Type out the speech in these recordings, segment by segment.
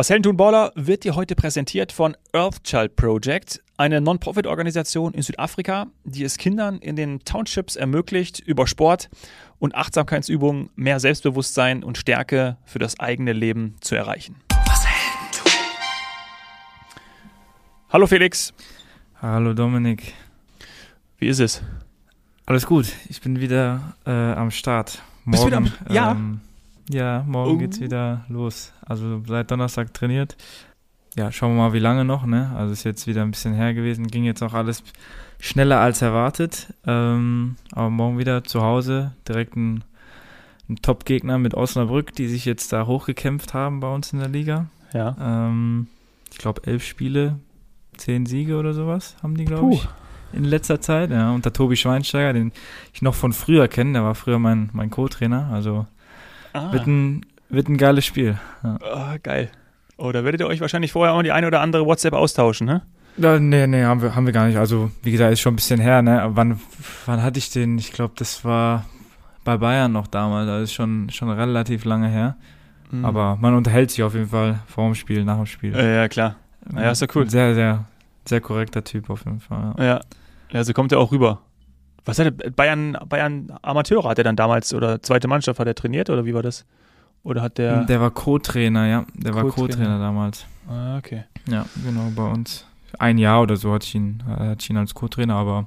Was Helden tun Baller wird dir heute präsentiert von Earthchild Project, eine Non-Profit-Organisation in Südafrika, die es Kindern in den Townships ermöglicht, über Sport und Achtsamkeitsübungen mehr Selbstbewusstsein und Stärke für das eigene Leben zu erreichen. Was Helden tun. Hallo Felix. Hallo Dominik. Wie ist es? Alles gut. Ich bin wieder äh, am Start. Morgen, am, ja. Ähm, ja, morgen uh. geht's wieder los. Also seit Donnerstag trainiert. Ja, schauen wir mal, wie lange noch, ne? Also ist jetzt wieder ein bisschen her gewesen. Ging jetzt auch alles schneller als erwartet. Ähm, aber morgen wieder zu Hause. Direkt ein, ein Top-Gegner mit Osnabrück, die sich jetzt da hochgekämpft haben bei uns in der Liga. Ja. Ähm, ich glaube, elf Spiele, zehn Siege oder sowas haben die, glaube ich in letzter Zeit. Ja, unter Tobi Schweinsteiger, den ich noch von früher kenne. Der war früher mein, mein Co-Trainer. Also ah. wird, ein, wird ein geiles Spiel. Ja. Oh, geil. Oh, da werdet ihr euch wahrscheinlich vorher auch die eine oder andere WhatsApp austauschen, ne? Ja, nee, nee, haben wir, haben wir gar nicht. Also, wie gesagt, ist schon ein bisschen her, ne? Wann, wann hatte ich den? Ich glaube, das war bei Bayern noch damals. Das ist schon, schon relativ lange her. Mhm. Aber man unterhält sich auf jeden Fall vor dem Spiel, nach dem Spiel. Ja, ja klar. Naja, ist ja cool. Sehr, sehr, sehr korrekter Typ auf jeden Fall. Ja, ja. ja so kommt er auch rüber. Was hat er, Bayern, Bayern Amateure hat er dann damals oder zweite Mannschaft hat er trainiert oder wie war das? Oder hat der. Der war Co-Trainer, ja. Der war Co-Trainer damals. Ah, okay. Ja, genau, bei uns. Ein Jahr oder so hatte ich ihn, hatte ich ihn als Co-Trainer, aber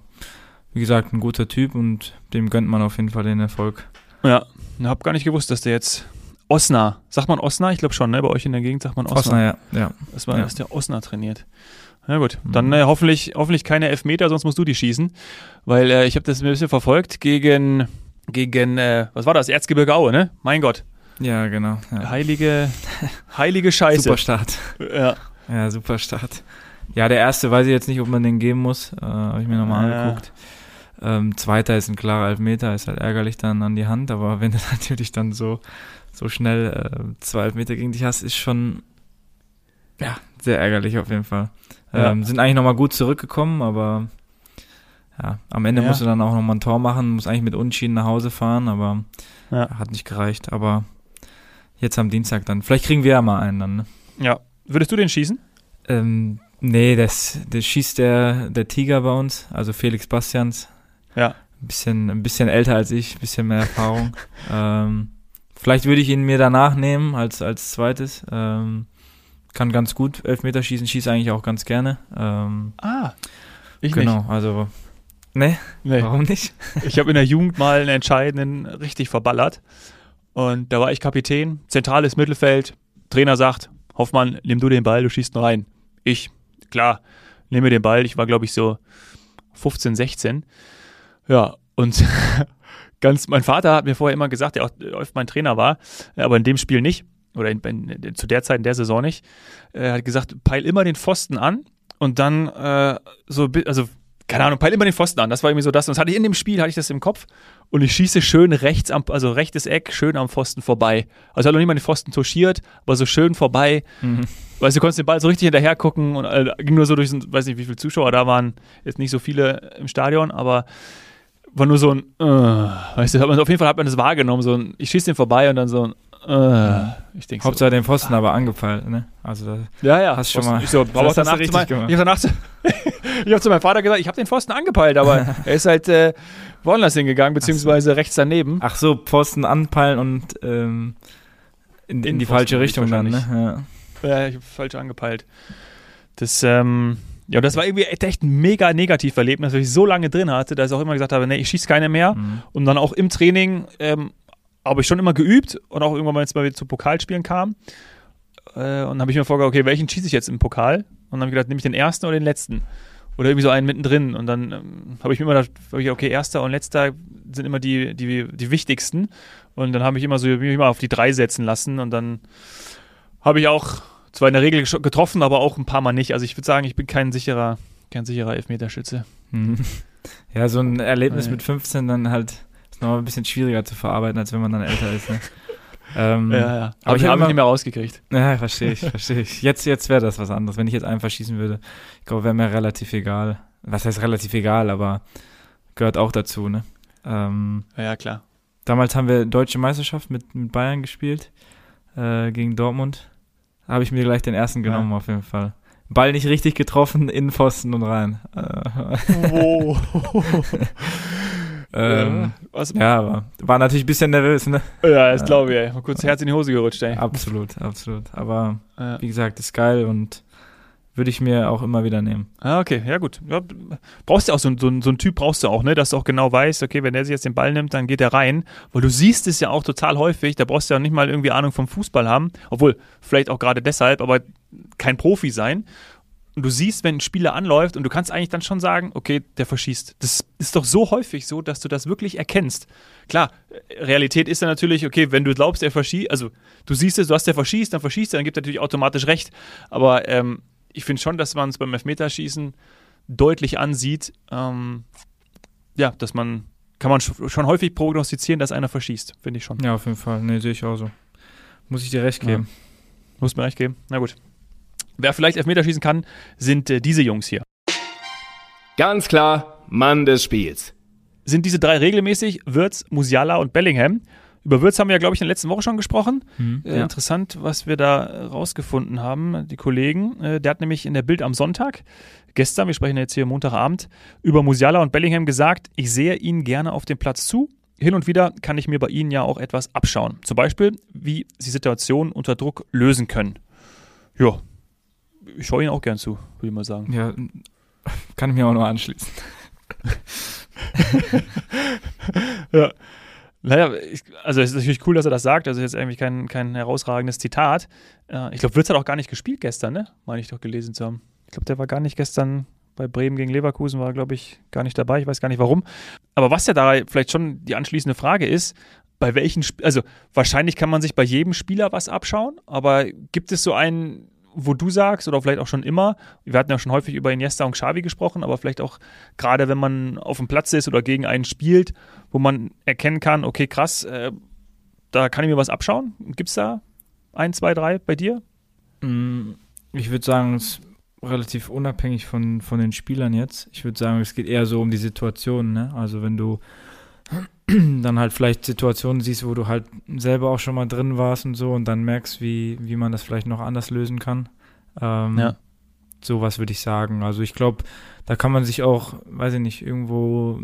wie gesagt, ein guter Typ und dem gönnt man auf jeden Fall den Erfolg. Ja, ich habe gar nicht gewusst, dass der jetzt Osna, sagt man Osna? Ich glaube schon, ne? Bei euch in der Gegend sagt man Osna. Osna, ja. ja. Das war, ja. dass der Osna trainiert. Na gut, mhm. dann äh, hoffentlich, hoffentlich keine Elfmeter, sonst musst du die schießen. Weil äh, ich habe das ein bisschen verfolgt gegen, gegen äh, was war das? Erzgebirge Aue, ne? Mein Gott. Ja, genau. Ja. Heilige, heilige Scheiße. Super Start. Ja. Ja, super Start. Ja, der erste weiß ich jetzt nicht, ob man den geben muss. Äh, habe ich mir nochmal ja. angeguckt. Ähm, zweiter ist ein klarer Elfmeter, ist halt ärgerlich dann an die Hand, aber wenn du natürlich dann so, so schnell äh, zwei Elfmeter gegen dich hast, ist schon ja, sehr ärgerlich auf jeden Fall. Ja. Ähm, sind eigentlich nochmal gut zurückgekommen, aber ja, am Ende ja. musst du dann auch nochmal ein Tor machen, muss eigentlich mit Unschieden nach Hause fahren, aber ja. hat nicht gereicht. Aber jetzt am Dienstag dann. Vielleicht kriegen wir ja mal einen dann. Ne? Ja. Würdest du den schießen? Ähm, nee, das, das schießt der, der Tiger bei uns, also Felix Bastians. Ja. Ein bisschen, ein bisschen älter als ich, ein bisschen mehr Erfahrung. ähm, vielleicht würde ich ihn mir danach nehmen als, als zweites. Ähm, kann ganz gut Elfmeter schießen, schießt eigentlich auch ganz gerne. Ähm, ah, ich genau, nicht. also ne, nee. warum nicht? ich habe in der Jugend mal einen entscheidenden richtig verballert und da war ich Kapitän, zentrales Mittelfeld, Trainer sagt, Hoffmann, nimm du den Ball, du schießt ihn rein. Ich, klar, nehme den Ball, ich war glaube ich so 15, 16. Ja, und ganz, mein Vater hat mir vorher immer gesagt, der auch oft mein Trainer war, aber in dem Spiel nicht oder in, in, zu der Zeit in der Saison nicht, äh, hat gesagt, peil immer den Pfosten an und dann äh, so, also keine Ahnung, peil immer den Pfosten an. Das war irgendwie so das. Und das hatte ich in dem Spiel, hatte ich das im Kopf und ich schieße schön rechts am, also rechtes Eck, schön am Pfosten vorbei. Also hat noch mal den Pfosten touchiert, aber so schön vorbei. Mhm. Weißt du, du konntest den Ball so richtig hinterher gucken und äh, ging nur so durch, weiß nicht, wie viele Zuschauer da waren. Jetzt nicht so viele im Stadion, aber war nur so ein, äh, weißt du, auf jeden Fall hat man das wahrgenommen, so ein, ich schieße den vorbei und dann so ein, äh, ich denke Hauptsache so, den Pfosten ah. aber angepeilt, ne? Also da ja, ja. Hast schon mal. Ich, so, das hast du mein, ich habe zu, hab zu meinem Vater gesagt, ich habe den Pfosten angepeilt, aber er ist halt äh, woanders hingegangen, beziehungsweise so. rechts daneben. Ach so, Pfosten anpeilen und ähm, in, in, in die falsche Richtung dann, ne? Ja, ja ich habe falsch angepeilt. Das, ähm, ja, das war irgendwie echt ein mega negativ Erlebnis, weil ich so lange drin hatte, dass ich auch immer gesagt habe, nee, ich schieße keine mehr. Mhm. Und dann auch im Training ähm, habe ich schon immer geübt und auch irgendwann mal jetzt mal wieder zu Pokalspielen kam. Äh, und habe ich mir vorgestellt, okay, welchen schieße ich jetzt im Pokal? Und dann habe ich gedacht, nehme ich den ersten oder den letzten? Oder irgendwie so einen mittendrin. Und dann ähm, habe ich mir immer gedacht, okay, erster und letzter sind immer die, die, die wichtigsten. Und dann habe ich immer so mich immer auf die drei setzen lassen. Und dann habe ich auch zwar in der Regel getroffen, aber auch ein paar Mal nicht. Also ich würde sagen, ich bin kein sicherer, kein sicherer Elfmeterschütze. Ja, so ein Erlebnis mit 15 dann halt noch ein bisschen schwieriger zu verarbeiten, als wenn man dann älter ist. Ne? ähm, ja, ja. Aber, aber ich habe mich nicht mehr rausgekriegt. Ja, verstehe ich, verstehe ich. Jetzt, jetzt wäre das was anderes. Wenn ich jetzt einfach schießen würde, ich glaube, wäre mir relativ egal. Was heißt relativ egal, aber gehört auch dazu, ne? Ähm, ja, klar. Damals haben wir Deutsche Meisterschaft mit, mit Bayern gespielt, äh, gegen Dortmund. Habe ich mir gleich den ersten genommen, ja. auf jeden Fall. Ball nicht richtig getroffen, in Pfosten und rein. Oh. ähm, ja, ja, aber war natürlich ein bisschen nervös, ne? Ja, das glaube ich, ey. Mal kurz Herz in die Hose gerutscht, ey. Absolut, absolut. Aber ja. wie gesagt, ist geil und würde ich mir auch immer wieder nehmen. Ah, okay, ja gut. Ja, brauchst du auch so, so, so einen Typ brauchst du auch, ne, dass du auch genau weißt, okay, wenn der sich jetzt den Ball nimmt, dann geht er rein. Weil du siehst es ja auch total häufig, da brauchst du ja nicht mal irgendwie Ahnung vom Fußball haben, obwohl vielleicht auch gerade deshalb, aber kein Profi sein. Und du siehst, wenn ein Spieler anläuft und du kannst eigentlich dann schon sagen, okay, der verschießt. Das ist doch so häufig so, dass du das wirklich erkennst. Klar, Realität ist ja natürlich, okay, wenn du glaubst, er verschießt, also du siehst es, du hast der verschießt, dann verschießt er, dann gibt er natürlich automatisch recht. Aber ähm, ich finde schon, dass man es beim Elfmeterschießen deutlich ansieht, ähm, ja, dass man, kann man schon häufig prognostizieren, dass einer verschießt, finde ich schon. Ja, auf jeden Fall. Nee, sehe ich auch so. Muss ich dir recht geben. Ja. Muss mir recht geben. Na gut. Wer vielleicht Elfmeterschießen kann, sind äh, diese Jungs hier. Ganz klar, Mann des Spiels. Sind diese drei regelmäßig, Würz, Musiala und Bellingham. Über Würz haben wir ja, glaube ich, in der letzten Woche schon gesprochen. Mhm, äh, ja. Interessant, was wir da rausgefunden haben, die Kollegen. Äh, der hat nämlich in der Bild am Sonntag, gestern, wir sprechen jetzt hier Montagabend, über Musiala und Bellingham gesagt, ich sehe ihnen gerne auf dem Platz zu. Hin und wieder kann ich mir bei ihnen ja auch etwas abschauen. Zum Beispiel, wie sie Situationen unter Druck lösen können. Ja, ich schaue ihnen auch gern zu, würde ich mal sagen. Ja, kann ich mir auch nur anschließen. ja. Naja, ich, also es ist natürlich cool, dass er das sagt. Also jetzt eigentlich kein, kein herausragendes Zitat. Äh, ich glaube, Würz hat auch gar nicht gespielt gestern, ne? Meine ich doch gelesen zu haben. Ich glaube, der war gar nicht gestern bei Bremen gegen Leverkusen, war, glaube ich, gar nicht dabei. Ich weiß gar nicht warum. Aber was ja da vielleicht schon die anschließende Frage ist, bei welchen, Sp also wahrscheinlich kann man sich bei jedem Spieler was abschauen, aber gibt es so einen wo du sagst, oder vielleicht auch schon immer, wir hatten ja schon häufig über Iniesta und Xavi gesprochen, aber vielleicht auch gerade, wenn man auf dem Platz ist oder gegen einen spielt, wo man erkennen kann, okay, krass, äh, da kann ich mir was abschauen. Gibt es da ein, zwei, drei bei dir? Mm, ich würde sagen, es ist relativ unabhängig von, von den Spielern jetzt. Ich würde sagen, es geht eher so um die Situation. Ne? Also wenn du dann halt vielleicht Situationen siehst, wo du halt selber auch schon mal drin warst und so und dann merkst, wie, wie man das vielleicht noch anders lösen kann. Ähm, ja. Sowas würde ich sagen. Also ich glaube, da kann man sich auch, weiß ich nicht, irgendwo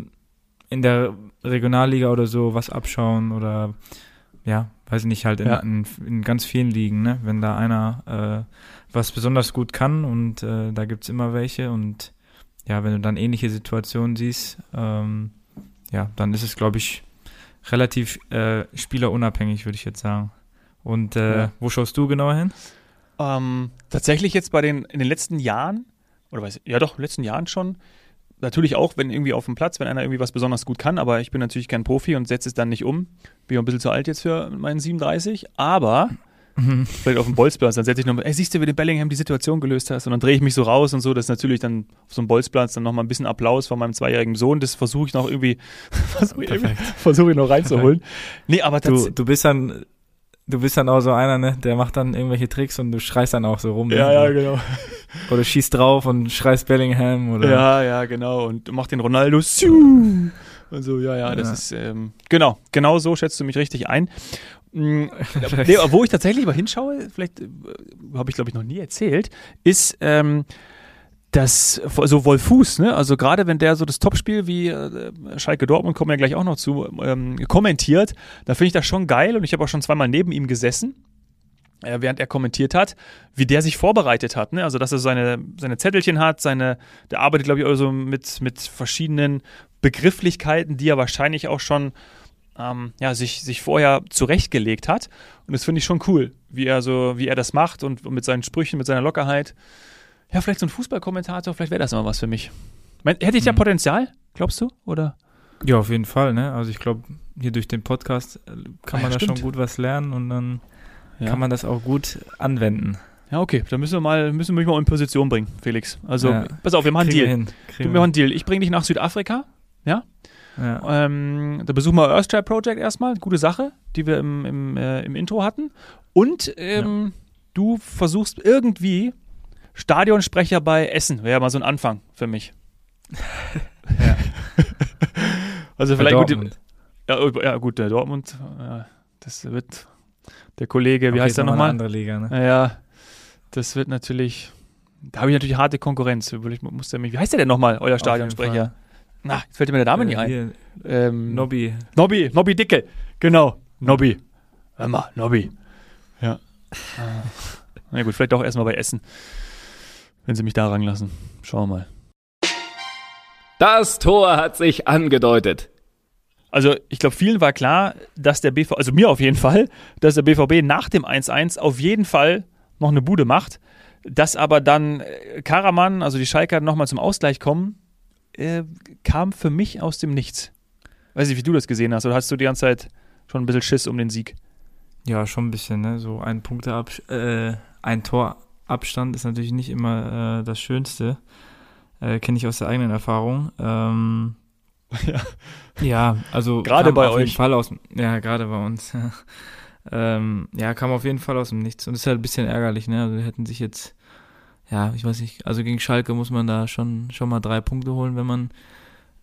in der Regionalliga oder so was abschauen oder ja, weiß ich nicht, halt in, ja. in, in, ganz vielen Ligen, ne? Wenn da einer äh, was besonders gut kann und äh, da gibt es immer welche und ja, wenn du dann ähnliche Situationen siehst, ähm, ja, dann ist es, glaube ich, relativ äh, spielerunabhängig, würde ich jetzt sagen. Und äh, ja. wo schaust du genauer hin? Ähm, tatsächlich jetzt bei den in den letzten Jahren, oder weiß ich, ja doch, in den letzten Jahren schon, natürlich auch, wenn irgendwie auf dem Platz, wenn einer irgendwie was besonders gut kann, aber ich bin natürlich kein Profi und setze es dann nicht um. Bin auch ein bisschen zu alt jetzt für meinen 37, aber Mhm. Vielleicht auf dem Bolzplatz, dann setze ich nochmal, ey, siehst du, wie du Bellingham die Situation gelöst hast? Und dann drehe ich mich so raus und so, das ist natürlich dann auf so einem Bolzplatz dann nochmal ein bisschen Applaus von meinem zweijährigen Sohn, das versuche ich noch irgendwie, versuche ich, versuch ich noch reinzuholen. Nee, aber du, du bist dann, du bist dann auch so einer, ne, der macht dann irgendwelche Tricks und du schreist dann auch so rum. Ja, ne? ja, genau. Oder schießt drauf und schreist Bellingham oder. Ja, ja, genau. Und macht den Ronaldo. Und so, ja, ja, das ja. ist, ähm, genau, genau so schätzt du mich richtig ein. Mm, nee, wo ich tatsächlich mal hinschaue, vielleicht äh, habe ich glaube ich noch nie erzählt, ist ähm, das so Wolfuß, ne? Also gerade wenn der so das Topspiel wie äh, Schalke Dortmund kommen ja gleich auch noch zu ähm, kommentiert, da finde ich das schon geil und ich habe auch schon zweimal neben ihm gesessen. Äh, während er kommentiert hat, wie der sich vorbereitet hat. Ne? Also, dass er seine, seine Zettelchen hat, seine, der arbeitet, glaube ich, also mit, mit verschiedenen Begrifflichkeiten, die er wahrscheinlich auch schon ähm, ja, sich, sich vorher zurechtgelegt hat. Und das finde ich schon cool, wie er so, wie er das macht und mit seinen Sprüchen, mit seiner Lockerheit. Ja, vielleicht so ein Fußballkommentator, vielleicht wäre das immer was für mich. Hätte ich da mhm. Potenzial, glaubst du? Oder? Ja, auf jeden Fall, ne? Also ich glaube, hier durch den Podcast äh, kann ah, man ja, da stimmt. schon gut was lernen und dann ja. kann man das auch gut anwenden. Ja, okay, dann müssen wir mal, müssen wir mich mal in Position bringen, Felix. Also, ja. pass auf, wir machen einen Deal. Wir, wir machen einen Deal. Ich bringe dich nach Südafrika, ja? Ja. Ähm, da besuchen wir Earthstrap Project erstmal, gute Sache, die wir im, im, äh, im Intro hatten. Und ähm, ja. du versuchst irgendwie Stadionsprecher bei Essen, wäre ja mal so ein Anfang für mich. ja. also vielleicht gut. Ja, oh, ja, gut, der Dortmund, das wird der Kollege, wie okay, heißt der nochmal? andere Liga, ne? Ja, das wird natürlich, da habe ich natürlich harte Konkurrenz. Ich muss mich, wie heißt der denn nochmal, euer Stadionsprecher? Na, jetzt fällt mir der Name Äh, nicht ein. hier, Ähm, Nobby. Nobby, Nobby Dicke. Genau, Nobby. Hör mal, Nobby. Ja. Na gut, vielleicht auch erstmal bei Essen. Wenn sie mich da ranlassen. Schauen wir mal. Das Tor hat sich angedeutet. Also ich glaube, vielen war klar, dass der BVB, also mir auf jeden Fall, dass der BVB nach dem 1-1 auf jeden Fall noch eine Bude macht. Dass aber dann äh, Karaman, also die Schalker, nochmal zum Ausgleich kommen, äh, kam für mich aus dem Nichts. Weiß nicht, wie du das gesehen hast, oder hast du die ganze Zeit schon ein bisschen Schiss um den Sieg? Ja, schon ein bisschen, ne? So ein Punkte äh, ein Torabstand ist natürlich nicht immer äh, das Schönste. Äh, Kenne ich aus der eigenen Erfahrung. Ähm, Ja. ja, also Gerade bei auf euch. jeden Fall aus ja, gerade bei uns. ähm, ja, kam auf jeden Fall aus dem Nichts. Und ist halt ein bisschen ärgerlich, ne? Also wir hätten sich jetzt, ja, ich weiß nicht, also gegen Schalke muss man da schon, schon mal drei Punkte holen, wenn man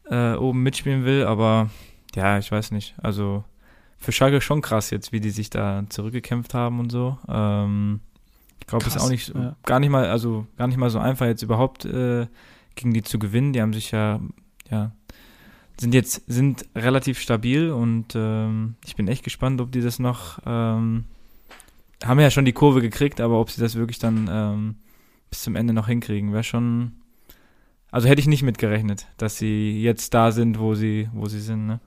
äh, oben mitspielen will, aber ja, ich weiß nicht. Also für Schalke schon krass jetzt, wie die sich da zurückgekämpft haben und so. Ähm, ich glaube, es ist auch nicht ja. gar nicht mal, also gar nicht mal so einfach jetzt überhaupt äh, gegen die zu gewinnen. Die haben sich ja, ja, sind jetzt sind relativ stabil und ähm, ich bin echt gespannt, ob die das noch ähm, haben ja schon die Kurve gekriegt, aber ob sie das wirklich dann ähm, bis zum Ende noch hinkriegen, wäre schon. Also hätte ich nicht mitgerechnet, dass sie jetzt da sind, wo sie, wo sie sind. Ne?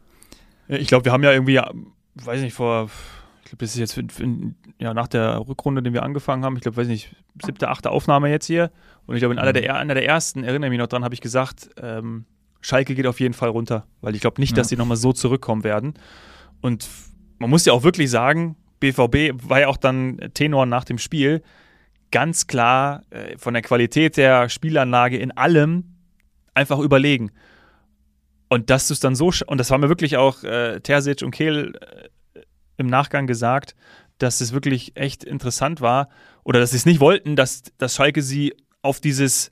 Ich glaube, wir haben ja irgendwie, weiß nicht, vor, ich glaube, das ist jetzt für, ja, nach der Rückrunde, den wir angefangen haben, ich glaube, weiß nicht, siebte, achte Aufnahme jetzt hier. Und ich glaube, in einer der, einer der ersten, erinnere ich mich noch dran, habe ich gesagt, ähm, Schalke geht auf jeden Fall runter, weil ich glaube nicht, dass Ja. sie nochmal so zurückkommen werden. Und man muss ja auch wirklich sagen, BVB war ja auch dann Tenor nach dem Spiel ganz klar äh, von der Qualität der Spielanlage in allem einfach überlegen. Und dass du es dann so, und das haben mir wirklich auch äh, Terzic und Kehl äh, im Nachgang gesagt, dass es wirklich echt interessant war oder dass sie es nicht wollten, dass, dass Schalke sie auf dieses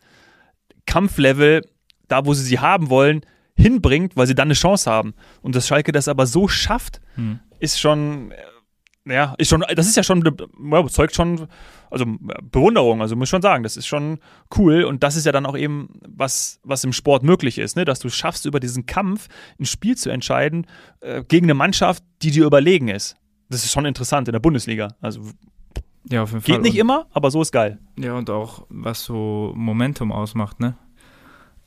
Kampflevel, da wo sie sie haben wollen, hinbringt, weil sie dann eine Chance haben. Und dass Schalke das aber so schafft, Hm. ist schon, äh, ja, ist schon, das ist ja schon, ja, zeugt schon, also Bewunderung, also muss ich schon sagen, das ist schon cool und das ist ja dann auch eben, was, was im Sport möglich ist, ne? dass du schaffst, über diesen Kampf ein Spiel zu entscheiden äh, gegen eine Mannschaft, die dir überlegen ist. Das ist schon interessant in der Bundesliga. Also Ja, auf jeden Fall. geht nicht immer, aber so ist geil. Ja, und auch was so Momentum ausmacht, ne?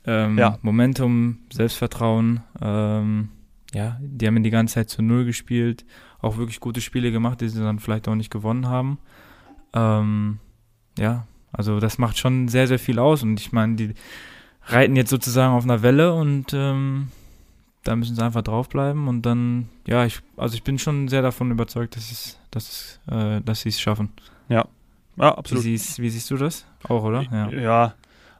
Ähm, Ja. Momentum, Selbstvertrauen, ähm, ja, die haben die ganze Zeit zu Null gespielt, auch wirklich gute Spiele gemacht, die sie dann vielleicht auch nicht gewonnen haben. Ähm, ja, also das macht schon sehr, sehr viel aus und ich meine, die reiten jetzt sozusagen auf einer Welle und ähm, da müssen sie einfach draufbleiben und dann, ja, ich, also ich bin schon sehr davon überzeugt, dass es, dass es, äh, dass sie es schaffen. Ja, Wie, absolut. siehst, wie siehst du das? Auch, oder? Ja. Ja,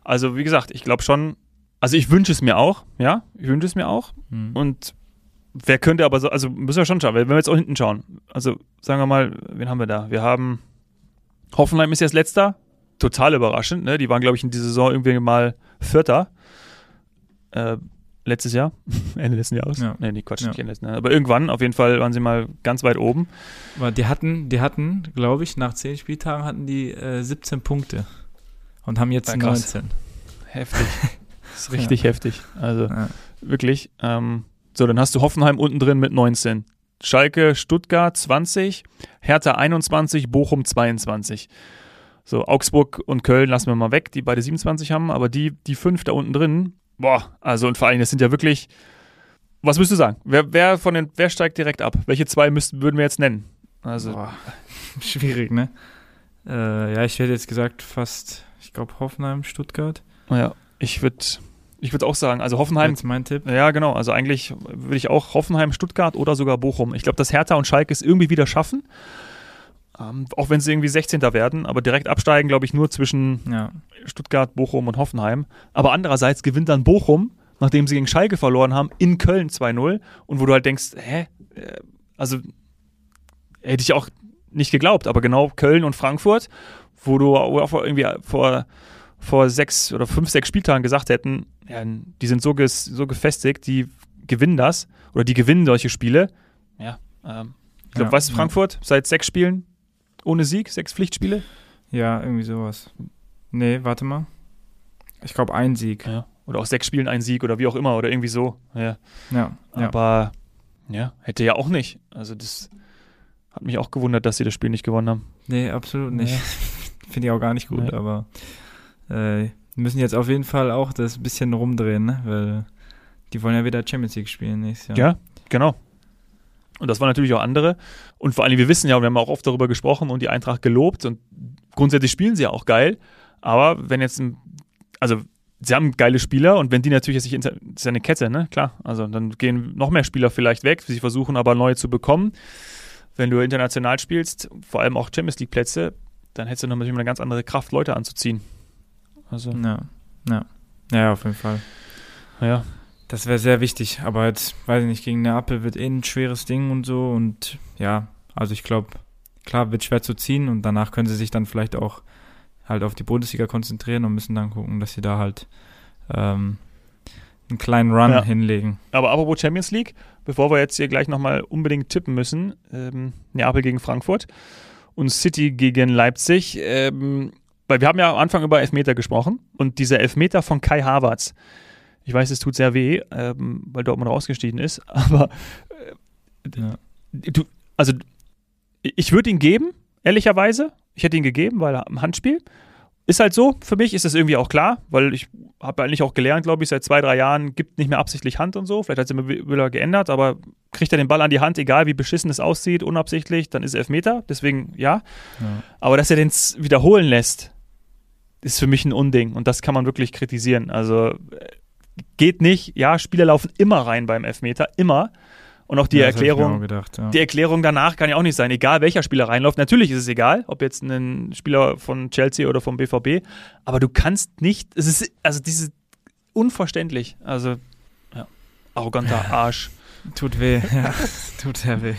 also wie gesagt, ich glaube schon, also ich wünsche es mir auch, ja, ich wünsche es mir auch. Mhm. Und wer könnte aber so, also müssen wir schon schauen, wenn wir jetzt auch hinten schauen. Also sagen wir mal, wen haben wir da? Wir haben Hoffenheim ist jetzt letzter, total überraschend, ne? Die waren, glaube ich, in dieser Saison irgendwie mal Vierter. Äh, letztes Jahr, Ende letzten Jahres. Ja. Nee, nee, Quatsch, Ja. nicht Ende letzten Jahres. Aber irgendwann, auf jeden Fall, waren sie mal ganz weit oben. Aber die hatten, die hatten, glaube ich, nach zehn Spieltagen hatten die äh, 17 Punkte und haben jetzt Ja, krass. 19. Heftig. Das ist richtig heftig. Also Ja. wirklich. Ähm, so, dann hast du Hoffenheim unten drin mit 19. Schalke, Stuttgart 20, Hertha 21, Bochum 22. So, Augsburg und Köln lassen wir mal weg, die beide 27 haben, aber die, die fünf da unten drin, boah, also und vor allem, das sind ja wirklich, was müsstest du sagen? Wer, wer von den, wer steigt direkt ab? Welche zwei müssten, würden wir jetzt nennen? Also, Boah, schwierig, ne? Äh, ja, ich hätte jetzt gesagt fast, ich glaube Hoffenheim, Stuttgart. ja, ich würde ich würd auch sagen, also Hoffenheim, Jetzt mein Tipp. Ja, genau. Also eigentlich würde ich auch Hoffenheim, Stuttgart oder sogar Bochum. Ich glaube, dass Hertha und Schalke es irgendwie wieder schaffen. Ähm, auch wenn sie irgendwie 16. werden, aber direkt absteigen, glaube ich, nur zwischen Ja, Stuttgart, Bochum und Hoffenheim. Aber andererseits gewinnt dann Bochum, nachdem sie gegen Schalke verloren haben, in Köln 2-0. Und wo du halt denkst, hä? Äh, Also hätte ich auch nicht geglaubt, aber genau Köln und Frankfurt, wo du irgendwie vor, vor sechs oder fünf, sechs Spieltagen gesagt hätten, ja, die sind so, ges, so gefestigt, die gewinnen das oder die gewinnen solche Spiele. Ja, ähm, ich glaube, Ja, was. Frankfurt? Seit sechs Spielen ohne Sieg, sechs Pflichtspiele? Ja, irgendwie sowas. Nee, warte mal. Ich glaube, ein Sieg. Ja. Oder aus sechs Spielen ein Sieg oder wie auch immer oder irgendwie so. Ja. Ja. Aber ja, hätte ja auch nicht. Also das hat mich auch gewundert, dass sie das Spiel nicht gewonnen haben. Nee, absolut nicht. Finde ich auch gar nicht gut, aber äh, müssen jetzt auf jeden Fall auch das bisschen rumdrehen, ne? Weil die wollen ja wieder Champions League spielen nächstes Jahr. Ja, genau. Und das waren natürlich auch andere. Und vor allem, wir wissen ja, wir haben auch oft darüber gesprochen und die Eintracht gelobt und grundsätzlich spielen sie ja auch geil. Aber wenn jetzt ein, also sie haben geile Spieler und wenn die natürlich jetzt nicht, ist ja eine Kette, ne? Klar. Also dann gehen noch mehr Spieler vielleicht weg. Sie versuchen aber neue zu bekommen. Wenn du international spielst, vor allem auch Champions League Plätze, dann hättest du natürlich eine ganz andere Kraft, Leute anzuziehen. Also, Ja, ja. Ja, auf jeden Fall. ja. Das wäre sehr wichtig, aber jetzt, weiß ich nicht, gegen Neapel wird eh ein schweres Ding und so und ja, also ich glaube, klar, wird schwer zu ziehen und danach können sie sich dann vielleicht auch halt auf die Bundesliga konzentrieren und müssen dann gucken, dass sie da halt ähm, einen kleinen Run Ja. hinlegen. Aber apropos Champions League, bevor wir jetzt hier gleich nochmal unbedingt tippen müssen, ähm, Neapel gegen Frankfurt und City gegen Leipzig, ähm, weil wir haben ja am Anfang über Elfmeter gesprochen und dieser Elfmeter von Kai Havertz, ich weiß, es tut sehr weh, ähm, weil Dortmund rausgestiegen ist, aber Ja. du, also ich würde ihn geben, ehrlicherweise. Ich hätte ihn gegeben, weil er im Handspiel. Ist halt so, für mich ist das irgendwie auch klar, weil ich habe eigentlich auch gelernt, glaube ich, seit zwei, drei Jahren gibt nicht mehr absichtlich Hand und so. Vielleicht hat es immer wieder geändert, aber kriegt er den Ball an die Hand, egal wie beschissen es aussieht, unabsichtlich, dann ist es Elfmeter. Deswegen ja. Ja. Aber dass er den wiederholen lässt, ist für mich ein Unding und das kann man wirklich kritisieren. Also äh, geht nicht. Ja, Spieler laufen immer rein beim Elfmeter, immer. Und auch die Ja, Erklärung, gedacht, ja. die Erklärung danach kann ja auch nicht sein, egal welcher Spieler reinläuft. Natürlich ist es egal, ob jetzt ein Spieler von Chelsea oder vom BVB, aber du kannst nicht, es ist, also dieses unverständlich, also ja, arroganter Arsch. Tut weh, ja, tut sehr weh.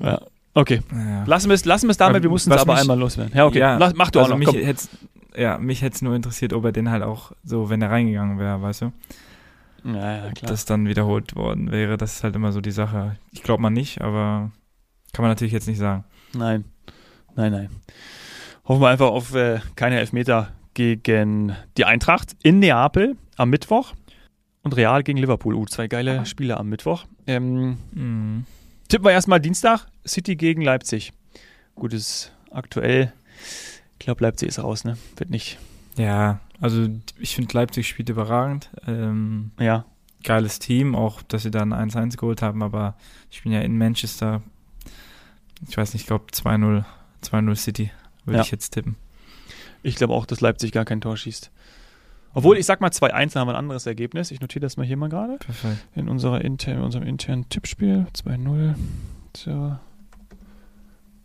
Ja. Okay, Ja. lassen wir es, lassen damit, wir mussten es aber mich- einmal loswerden. Ja, okay, Ja, Lass, mach du auch also noch, mich ja, mich hätte es nur interessiert, ob er den halt auch so, wenn er reingegangen wäre, weißt du, Ja, ja, klar. das dann wiederholt worden wäre. Das ist halt immer so die Sache. Ich glaube mal nicht, aber kann man natürlich jetzt nicht sagen. Nein, nein, nein. Hoffen wir einfach auf äh, keine Elfmeter gegen die Eintracht in Neapel am Mittwoch und Real gegen Liverpool. Uh, zwei geile Spiele am Mittwoch. Ähm, Mhm. Tippen wir erstmal Dienstag, City gegen Leipzig. Gut, ist aktuell, ich glaube, Leipzig ist raus, ne? Wird nicht, Ja, also ich finde Leipzig spielt überragend. Ähm, ja. geiles Team, auch dass sie dann 1-1 geholt haben, aber ich bin ja in Manchester. Ich weiß nicht, ich glaube 2-0, 2-0 City würde Ja. ich jetzt tippen. Ich glaube auch, dass Leipzig gar kein Tor schießt. Obwohl, ich sag mal 2-1, dann haben wir ein anderes Ergebnis. Ich notiere das mal hier mal gerade. Perfekt. in, unserer inter, in unserem internen Tippspiel. 2-0. So.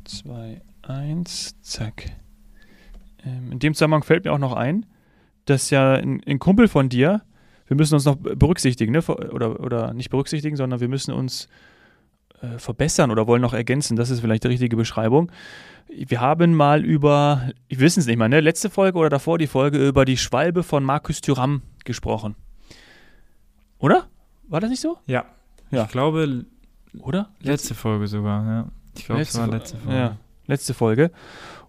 2-1. Zack. Ähm, in dem Zusammenhang fällt mir auch noch ein, dass ja ein, ein Kumpel von dir, wir müssen uns noch berücksichtigen, ne? Oder, oder nicht berücksichtigen, sondern wir müssen uns äh, verbessern oder wollen noch ergänzen. Das ist vielleicht die richtige Beschreibung. Wir haben mal über, wir wissen es nicht mal, ne? Letzte Folge oder davor die Folge über die Schwalbe von Markus Thüram gesprochen. Oder? War das nicht so? Ja. Ja. Ich glaube, Oder? letzte Folge sogar, ja. Ich glaube, es war letzte Folge. Ja, letzte Folge.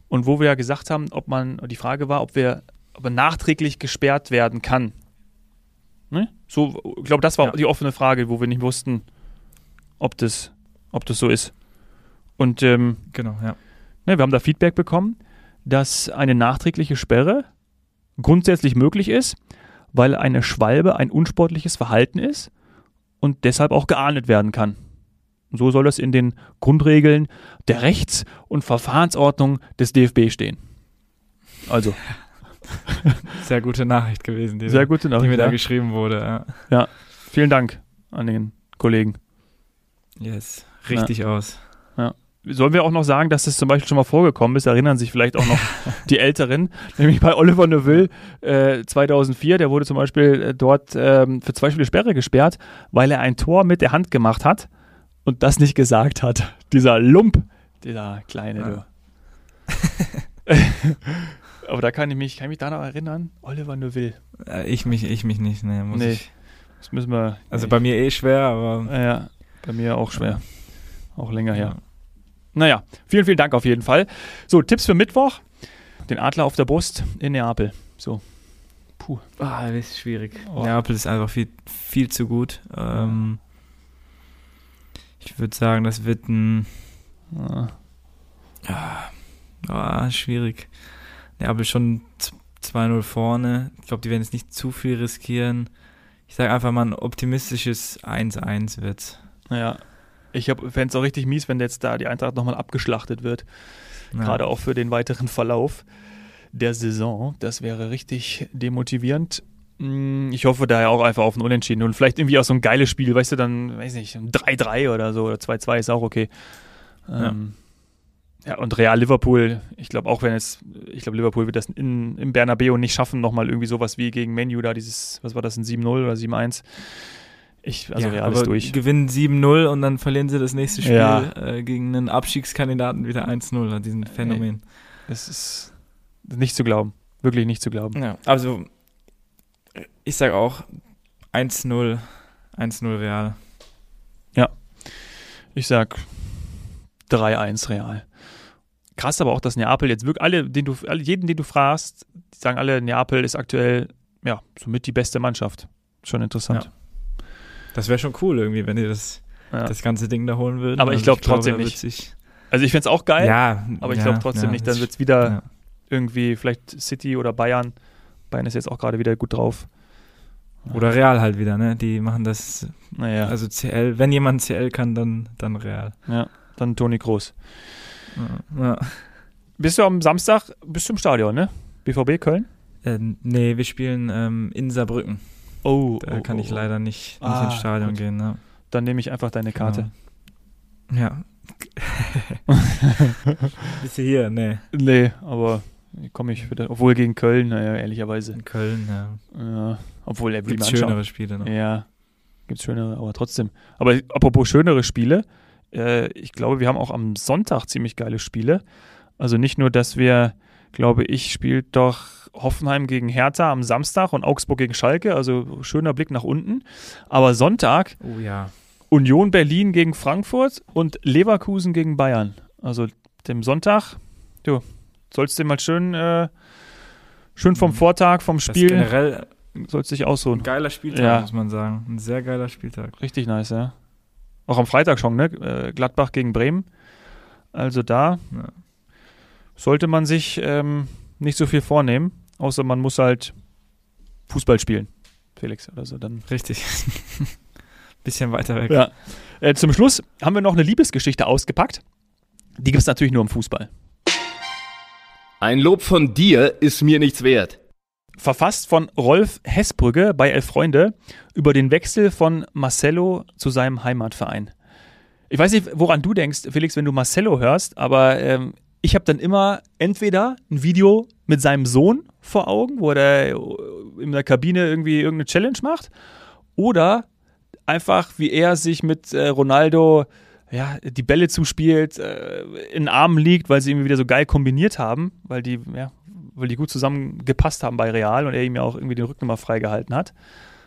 Und wo wir ja gesagt haben, ob man, die Frage war, ob wir, ob er nachträglich gesperrt werden kann. Ne? So, ich glaube, das war Ja. die offene Frage, wo wir nicht wussten, ob das, ob das so ist. Und ähm, Genau, ja. ne, wir haben da Feedback bekommen, dass eine nachträgliche Sperre grundsätzlich möglich ist, weil eine Schwalbe ein unsportliches Verhalten ist und deshalb auch geahndet werden kann. So soll das in den Grundregeln der Rechts- und Verfahrensordnung des DFB stehen. Also, Sehr gute Nachricht gewesen, die, sehr gute die mir Nachricht. da Ja. geschrieben wurde. Ja. Vielen Dank an den Kollegen. Yes, richtig aus. Sollen wir auch noch sagen, dass das zum Beispiel schon mal vorgekommen ist, erinnern sich vielleicht auch noch die Älteren, nämlich bei Oliver Neuville äh, 2004, der wurde zum Beispiel äh, dort ähm, für zwei Spiele Sperre gesperrt, weil er ein Tor mit der Hand gemacht hat und das nicht gesagt hat. Dieser Lump, dieser kleine, Ja. du. Aber da kann ich mich, kann ich mich da noch erinnern? Oliver Neuville. Äh, Ich mich, ich mich nicht, ne, muss Nee. ich. Das müssen wir. Also nee. bei mir eh schwer, aber Ja, bei mir auch schwer. Auch länger her. Naja, vielen, vielen Dank auf jeden Fall. So, Tipps für Mittwoch. Den Adler auf der Brust in Neapel. So. Puh. Ah, das ist schwierig. Oh. Neapel ist einfach viel, viel zu gut. Ähm, ich würde sagen, das wird ein. Ah. Ah, schwierig. Neapel schon z- 2-0 vorne. Ich glaube, die werden jetzt nicht zu viel riskieren. Ich sage einfach mal ein optimistisches 1-1 wird. Naja, ich fände es auch richtig mies, wenn jetzt da die Eintracht nochmal abgeschlachtet wird. Ja. Gerade auch für den weiteren Verlauf der Saison. Das wäre richtig demotivierend. Mm, Ich hoffe daher auch einfach auf ein Unentschieden und vielleicht irgendwie auch so ein geiles Spiel, weißt du, dann, weiß nicht, ein 3-3 oder so oder 2-2 ist auch okay. Ähm, ja. und Real Liverpool, ich glaube auch, wenn es, ich glaube, Liverpool wird das in, im Bernabeu nicht schaffen, nochmal irgendwie sowas wie gegen Menu da, dieses, was war das, ein 7-0 oder 7-1. Ich, also ja, Real ist durch. gewinnen 7-0 und dann verlieren sie das nächste Spiel Ja. äh, gegen einen Abstiegskandidaten wieder 1-0. Diesen Phänomen. Das ist nicht zu glauben. Wirklich nicht zu glauben. Ja, also ich sage auch 1-0, 1-0 Real. Ich sag 3-1 Real. Krass aber auch, dass Neapel jetzt wirklich alle, den du, jeden, den du fragst, die sagen alle, Neapel ist aktuell, ja, somit die beste Mannschaft. Schon interessant. Das wäre schon cool irgendwie, wenn die das, Ja. das ganze Ding da holen würden. Aber ich glaub glaube, trotzdem wird nicht. Also ich find's auch geil, ja, aber ich ja, glaube trotzdem nicht, dann das- wird's wieder irgendwie vielleicht City oder Bayern. Bayern ist jetzt auch gerade wieder gut drauf. Oder Real halt wieder, ne? Die machen das, Naja, also CL, wenn jemand CL kann, dann, dann Real. ja, dann Toni Groß. Ja. Bist du am Samstag, bist du im Stadion, ne? BVB Köln? Äh, nee, wir spielen ähm, in Saarbrücken. Oh, Da oh, kann oh, ich oh. leider nicht, nicht Ah, ins Stadion gut. gehen. Ne? Dann nehme ich einfach deine Karte. Genau. Ja. Bist du hier? Nee. Nee, aber komme ich wieder. Obwohl gegen Köln, naja, ehrlicherweise. In Köln, ja. Ja, obwohl er Gibt schönere Spiele noch. Ja, gibt schönere, aber trotzdem. Aber apropos schönere Spiele, äh, ich glaube, wir haben auch am Sonntag ziemlich geile Spiele. Also nicht nur, dass wir, glaube ich, spielt doch Hoffenheim gegen Hertha am Samstag und Augsburg gegen Schalke, also schöner Blick nach unten. Aber Sonntag Oh ja. Union Berlin gegen Frankfurt und Leverkusen gegen Bayern. Also dem Sonntag, du, sollst du mal schön, äh, schön vom Mhm. Vortag, vom Das Spiel, generell sollst dich ausruhen. ein geiler Spieltag, Ja. muss man sagen. Ein sehr geiler Spieltag. Richtig nice, ja. Auch am Freitag schon, ne? Äh, Gladbach gegen Bremen. Also da Ja. sollte man sich ähm, nicht so viel vornehmen, außer man muss halt Fußball spielen, Felix. Also dann. Richtig. Bisschen weiter weg. Ja. Äh, zum Schluss haben wir noch eine Liebesgeschichte ausgepackt. Die gibt es natürlich nur im Fußball. Ein Lob von dir ist mir nichts wert. Verfasst von Rolf Hessbrügge bei Elf Freunde über den Wechsel von Marcello zu seinem Heimatverein. Ich weiß nicht, woran du denkst, Felix, wenn du Marcello hörst, aber ähm, ich habe dann immer entweder ein Video mit seinem Sohn vor Augen, wo er in der Kabine irgendwie irgendeine Challenge macht, oder einfach, wie er sich mit äh, Ronaldo ja, die Bälle zuspielt, äh, in den Armen liegt, weil sie irgendwie wieder so geil kombiniert haben, weil die, ja, weil die gut zusammengepasst haben bei Real und er ihm ja auch irgendwie den Rücken mal freigehalten hat.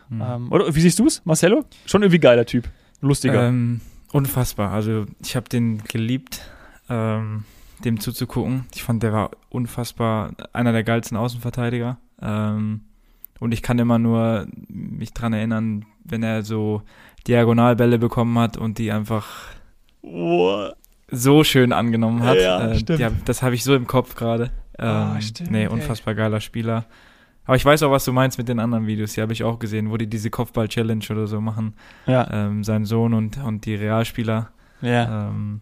Mhm. Ähm, oder wie siehst du es, Marcelo? Schon irgendwie geiler Typ. Lustiger. Ähm, unfassbar. Also ich habe den geliebt, ähm, dem zuzugucken. Ich fand, der war unfassbar einer der geilsten Außenverteidiger. Ähm, und ich kann immer nur mich dran erinnern, wenn er so Diagonalbälle bekommen hat und die einfach Boah. so schön angenommen hat. Ja, stimmt. ja, das habe ich so im Kopf gerade. Ähm, Ah, stimmt, nee, ey. unfassbar geiler Spieler. Aber ich weiß auch, was du meinst mit den anderen Videos. Die habe ich auch gesehen, wo die diese Kopfball-Challenge oder so machen. Ja, Ähm, sein Sohn und, und die Realspieler. ja, Ähm,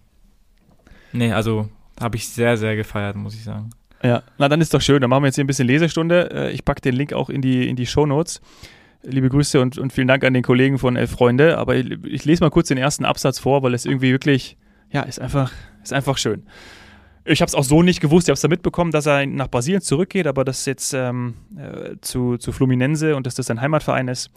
nee, also habe ich sehr, sehr gefeiert, muss ich sagen. ja. Na, dann ist doch schön. Dann machen wir jetzt hier ein bisschen Lesestunde. Äh, Ich packe den Link auch in die, in die Shownotes. Liebe Grüße und, und vielen Dank an den Kollegen von Elf Freunde. Aber ich, ich lese mal kurz den ersten Absatz vor, weil es irgendwie wirklich, ja, ist einfach, ist einfach schön. Ich habe es auch so nicht gewusst. Ich habe es da mitbekommen, dass er nach Brasilien zurückgeht, aber das jetzt ähm, äh, zu, zu Fluminense und dass das sein Heimatverein ist.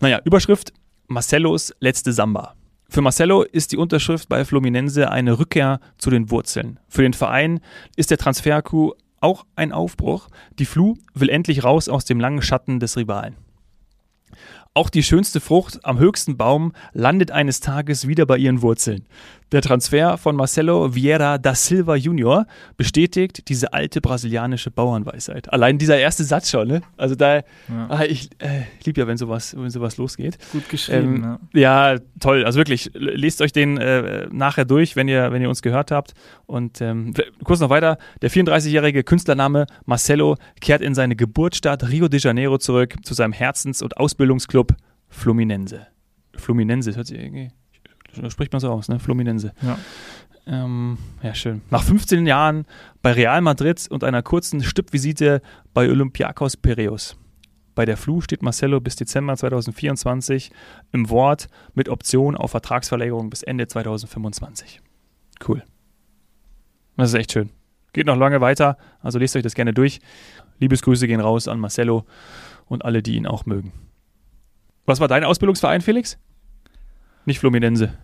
Naja, Überschrift: Marcelos letzte Samba. Für Marcelo ist die Unterschrift bei Fluminense eine Rückkehr zu den Wurzeln. Für den Verein ist der Transfer-Coup auch ein Aufbruch. Die Flu will endlich raus aus dem langen Schatten des Rivalen. Auch die schönste Frucht am höchsten Baum landet eines Tages wieder bei ihren Wurzeln. Der Transfer von Marcelo Vieira da Silva Junior bestätigt diese alte brasilianische Bauernweisheit. Allein dieser erste Satz schon, ne? Also da, Ja. ah, ich, äh, ich liebe ja, wenn sowas, wenn sowas losgeht. Gut geschrieben, Ähm, ja. Ja, toll. Also wirklich, lest euch den äh, nachher durch, wenn ihr, wenn ihr uns gehört habt. Und ähm, kurz noch weiter. Der 34-jährige Künstlername Marcelo kehrt in seine Geburtsstadt Rio de Janeiro zurück, zu seinem Herzens- und Ausbildungsclub Fluminense. Fluminense, hört sich irgendwie, spricht man so aus, ne? Fluminense. Ja. Ähm, ja, schön. Nach 15 Jahren bei Real Madrid und einer kurzen Stippvisite bei Olympiakos Piraeus. Bei der Flu steht Marcelo bis Dezember 2024 im Wort mit Option auf Vertragsverlängerung bis Ende 2025. Cool. Das ist echt schön. Geht noch lange weiter, also lest euch das gerne durch. Liebesgrüße gehen raus an Marcelo und alle, die ihn auch mögen. Was war dein Ausbildungsverein, Felix? Nicht Fluminense.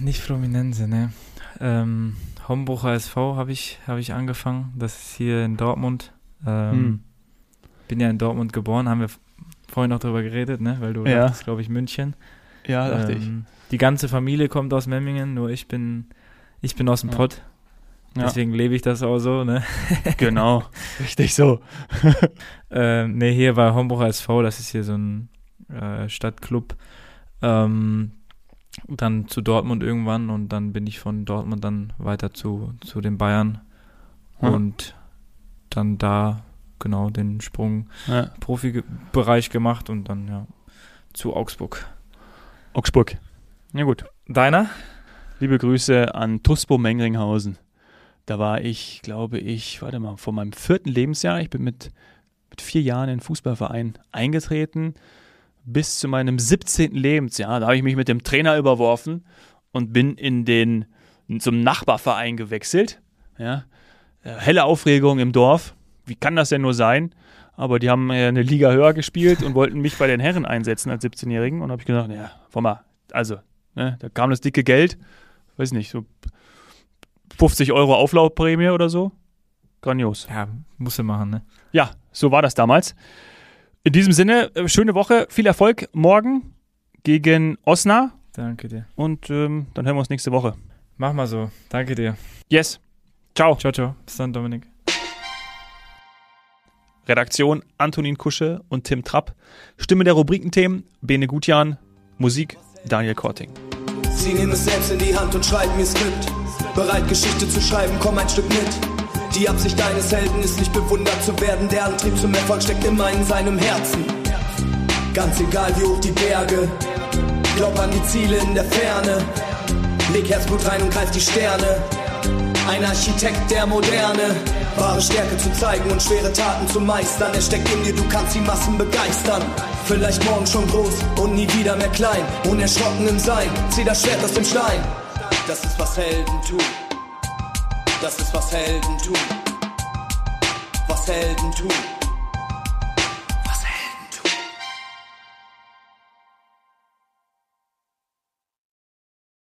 Nicht Fluminense, ne. Ähm, Homburg SV habe ich, hab ich angefangen. Das ist hier in Dortmund. Ähm, Hm. Bin ja in Dortmund geboren, haben wir vorhin noch drüber geredet, ne? Weil du Ja. dachtest, glaube ich, München. Ja, dachte ich. Ähm, Die ganze Familie kommt aus Memmingen, nur ich bin, ich bin aus dem Ja. Pott. Ja. Deswegen lebe ich das auch so, ne? Genau, richtig so. Ähm, ne, hier bei Homburg SV, das ist hier so ein äh, Stadtclub. Ähm, dann zu Dortmund irgendwann und dann bin ich von Dortmund dann weiter zu, zu den Bayern Ja. und dann da genau den Sprung Ja. Profibereich gemacht und dann ja zu Augsburg. Augsburg. Ja gut. Deiner? Liebe Grüße an Tuspo Mengringhausen. Da war ich, glaube ich, warte mal, vor meinem vierten Lebensjahr. Ich bin mit, mit vier Jahren in den Fußballverein eingetreten. Bis zu meinem 17. Lebensjahr. Da habe ich mich mit dem Trainer überworfen und bin in den zum Nachbarverein gewechselt. Ja. Äh, Helle Aufregung im Dorf. Wie kann das denn nur sein? Aber die haben äh, eine Liga höher gespielt und wollten mich bei den Herren einsetzen als 17-Jährigen. Und habe ich gesagt, ja, komm mal, also, ne, da kam das dicke Geld, weiß nicht, so 50 Euro Auflaufprämie oder so. Grandios. Ja, musst du machen, ne? Ja, so war das damals. In diesem Sinne, äh, schöne Woche, viel Erfolg morgen gegen Osnabrück Danke dir. und ähm, dann hören wir uns nächste Woche. Mach mal so. Danke dir. Yes. Ciao. Ciao, ciao. Bis dann, Dominik. Redaktion Antonin Kusche und Tim Trapp. Stimme der Rubrikenthemen Bene Gutjan. Musik Daniel Korting. Sie nehmen es selbst in die Hand und schreiben ihr Skript. Bereit, Geschichte zu schreiben, komm ein Stück mit. Die Absicht deines Helden ist nicht bewundert zu werden. Der Antrieb zum Erfolg steckt immer in seinem Herzen. Ganz egal wie hoch die Berge. Glaub an die Ziele in der Ferne. Leg Herzblut rein und greif die Sterne. Ein Architekt der Moderne. Wahre Stärke zu zeigen und schwere Taten zu meistern. Er steckt in dir, du kannst die Massen begeistern. Vielleicht morgen schon groß und nie wieder mehr klein. Unerschrocken im Sein, zieh das Schwert aus dem Stein. Das ist was Helden tun. Das ist was Helden tun. Was Helden tun.